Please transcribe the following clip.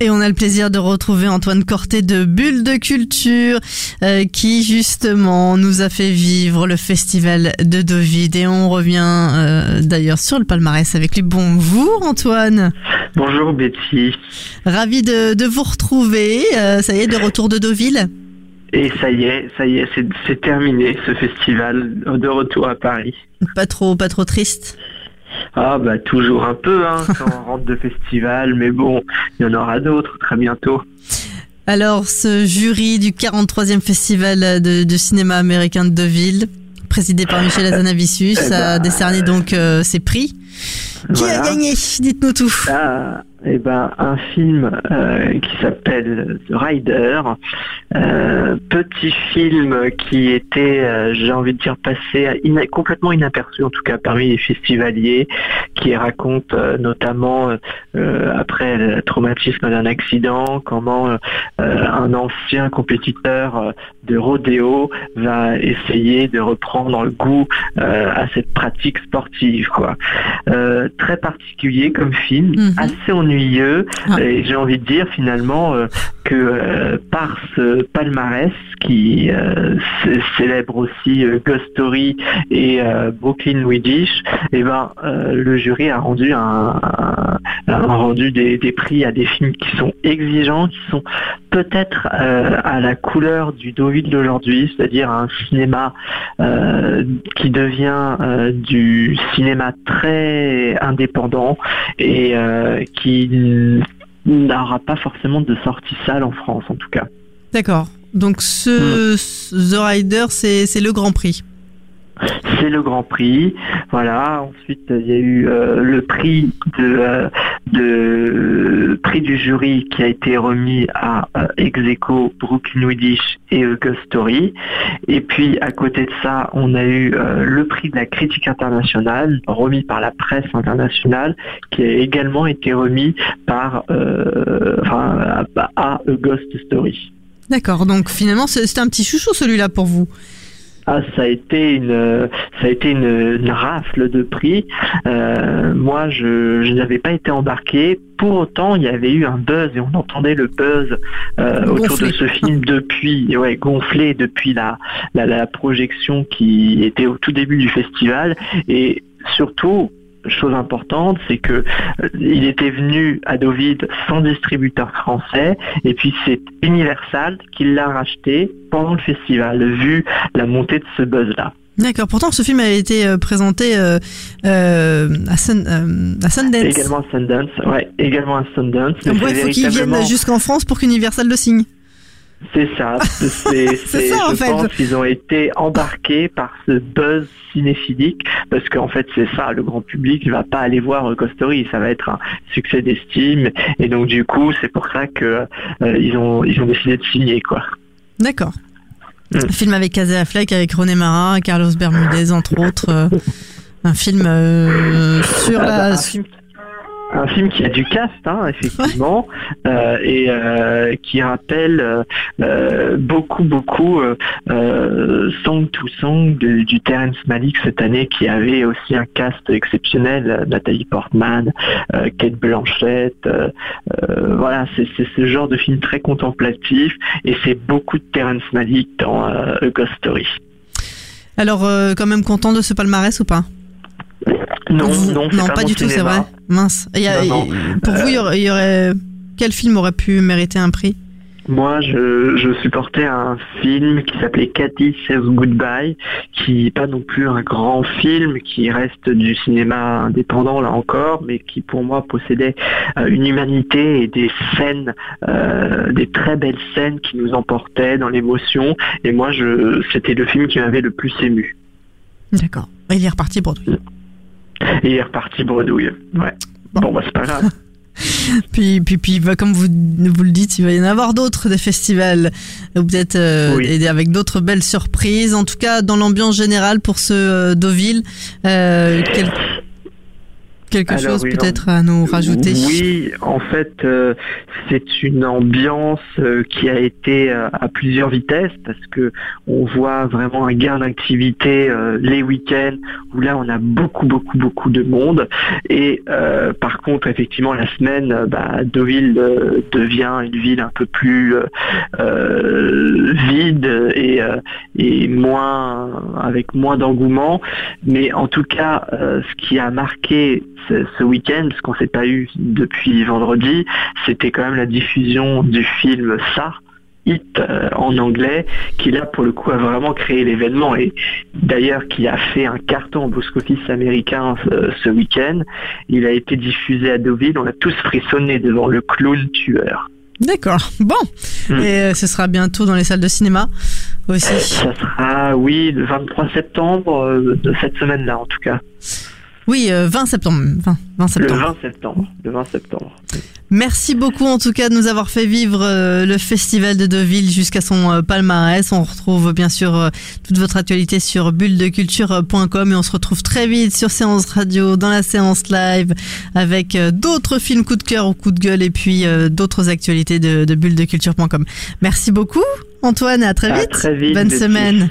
Et on a le plaisir de retrouver Antoine Corté de Bulle de Culture euh, qui justement nous a fait vivre le festival de Deauville et on revient euh, d'ailleurs sur le palmarès avec lui. Bonjour Antoine, Bonjour Betty. ravi de, de vous retrouver. Euh, ça y est, de retour de Deauville. Et ça y est, ça y est, c'est, c'est terminé ce festival de retour à Paris. Pas trop, pas trop triste. Ah bah toujours un peu hein, quand on rentre de festival, mais bon, il y en aura d'autres très bientôt. Alors, ce jury du 43e festival de, de cinéma américain de Deauville, présidé par Michel Azanavicius, Eh ben, a décerné donc euh, ses prix. Qui a gagné? Dites-nous tout. Ah, eh ben, un film euh, qui s'appelle The Rider, euh, petit film qui était, euh, j'ai envie de dire, passé ina- complètement inaperçu, en tout cas parmi les festivaliers, qui raconte notamment, après le traumatisme d'un accident, comment un ancien compétiteur de rodéo va essayer de reprendre goût euh, à cette pratique sportive. quoi. Très particulier comme film, Mhm. assez ennuyeux, Ah. et j'ai envie de dire finalement euh, que euh, par ce palmarès qui euh, célèbre aussi Ghost Story et Brooklyn Swedish, et ben le jury a rendu un, un- a rendu des, des prix à des films qui sont exigeants, qui sont peut-être à la couleur du Deauville d'aujourd'hui, c'est-à-dire un cinéma qui devient du cinéma très indépendant et qui n'aura pas forcément de sortie salle en France en tout cas. D'accord. Donc ce, ce The Rider, c'est c'est le Grand Prix. C'est le Grand Prix, voilà. Ensuite, il y a eu euh, le prix de, euh, de prix du jury qui a été remis à euh, Execo, Brooklyn Swedish et Ghost Story. Et puis à côté de ça, on a eu euh, le prix de la critique internationale remis par la presse internationale, qui a également été remis par euh, à, à Ghost Story. D'accord. Donc finalement, c'est un petit chouchou celui-là pour vous? Ah, ça a été une, ça a été une, une rafle de prix. Euh, moi, je, je n'avais pas été embarqué. Pour autant, il y avait eu un buzz et on entendait le buzz euh, autour de ce film depuis, ouais, gonflé depuis la, la, la projection qui était au tout début du festival et surtout. Chose importante, c'est que euh, il était venu à Deauville sans distributeur français, et puis c'est Universal qui l'a racheté pendant le festival, vu la montée de ce buzz-là. D'accord. Pourtant, ce film a été euh, présenté euh, euh, à, Sun- euh, à Sundance. Également à Sundance, ouais, également à Sundance. Donc, ouais, il faut viennent véritablement- jusqu'en France pour qu'Universal le signe. C'est ça. C'est, c'est- ça, en je fait. pense qu'ils ont été embarqués par ce buzz cinéphilique parce qu'en fait c'est ça, le grand public ne va pas aller voir euh, Ghost Story, ça va être un succès d'estime et donc du coup c'est pour ça que euh, ils ont ils ont décidé de signer quoi. D'accord. Mm. Un film avec Casey Affleck, avec René Mara, Carlos Bermudez, entre autres. euh, un film euh, sur Ah bah, la... un, film, un film qui a du cast, hein, effectivement, euh, et euh, qui rappelle euh, beaucoup, beaucoup Song to Song de- du Terrence Malick cette année, qui avait aussi un cast exceptionnel, Nathalie Portman, Kate Blanchett, voilà, c'est ce genre de film très contemplatif, et c'est beaucoup de Terrence Malick dans A Ghost Story. Alors, quand même content de ce palmarès ou pas? Non, non, pas, du tout, c'est vrai. Mince. Il y a- Non, non. il- Pour vous, il y aurait, il y aurait- quel film aurait pu mériter un prix? Moi, je, je, supportais un film qui s'appelait Cathy Says Goodbye, qui n'est pas non plus un grand film, qui reste du cinéma indépendant là encore, mais qui pour moi possédait euh, une humanité et des scènes, euh, des très belles scènes qui nous emportaient dans l'émotion. Et moi, je, c'était le film qui m'avait le plus ému. D'accord. Il est reparti bredouille. il est reparti bredouille. Ouais. Bon, bon bah c'est pas grave. puis, puis, puis, comme vous, vous le dites, il va y en avoir d'autres des festivals, ou peut-être euh, avec d'autres belles surprises. En tout cas, dans l'ambiance générale pour ce euh, Deauville, euh, quel, quelque chose peut-être à nous rajouter Oui, en fait, euh, c'est une ambiance euh, qui a été euh, à plusieurs vitesses parce que on voit vraiment un gain d'activité les week-ends où là on a beaucoup beaucoup beaucoup de monde. Et par contre effectivement la semaine, bah, Deauville devient une ville un peu plus vide et, et moins avec moins d'engouement, mais en tout cas ce qui a marqué ce, week-end, ce qu'on s'est pas eu depuis vendredi, c'était quand même la diffusion du film Ça, Hit euh, en anglais, qui là pour le coup a vraiment créé l'événement et d'ailleurs qui a fait un carton au box-office américain euh, ce, week-end. Il a été diffusé à Deauville, on a tous frissonné devant le clown tueur. D'accord. Bon. Hmm. Et euh, ce sera bientôt dans les salles de cinéma aussi. Ça sera, oui, le 23 septembre de cette semaine-là en tout cas. Oui, 20 euh, septembre. 20, septembre. Le 20 septembre. Le 20 septembre. Merci beaucoup en tout cas de nous avoir fait vivre euh, le festival de Deauville jusqu'à son euh, palmarès. On retrouve bien sûr toute votre actualité sur bulledeculture.com et on se retrouve très vite sur Séance Radio dans la séance live avec d'autres films coup de cœur ou coup de gueule et puis d'autres actualités de, de bulledeculture.com. Merci beaucoup Antoine et à très vite. Bonne semaine.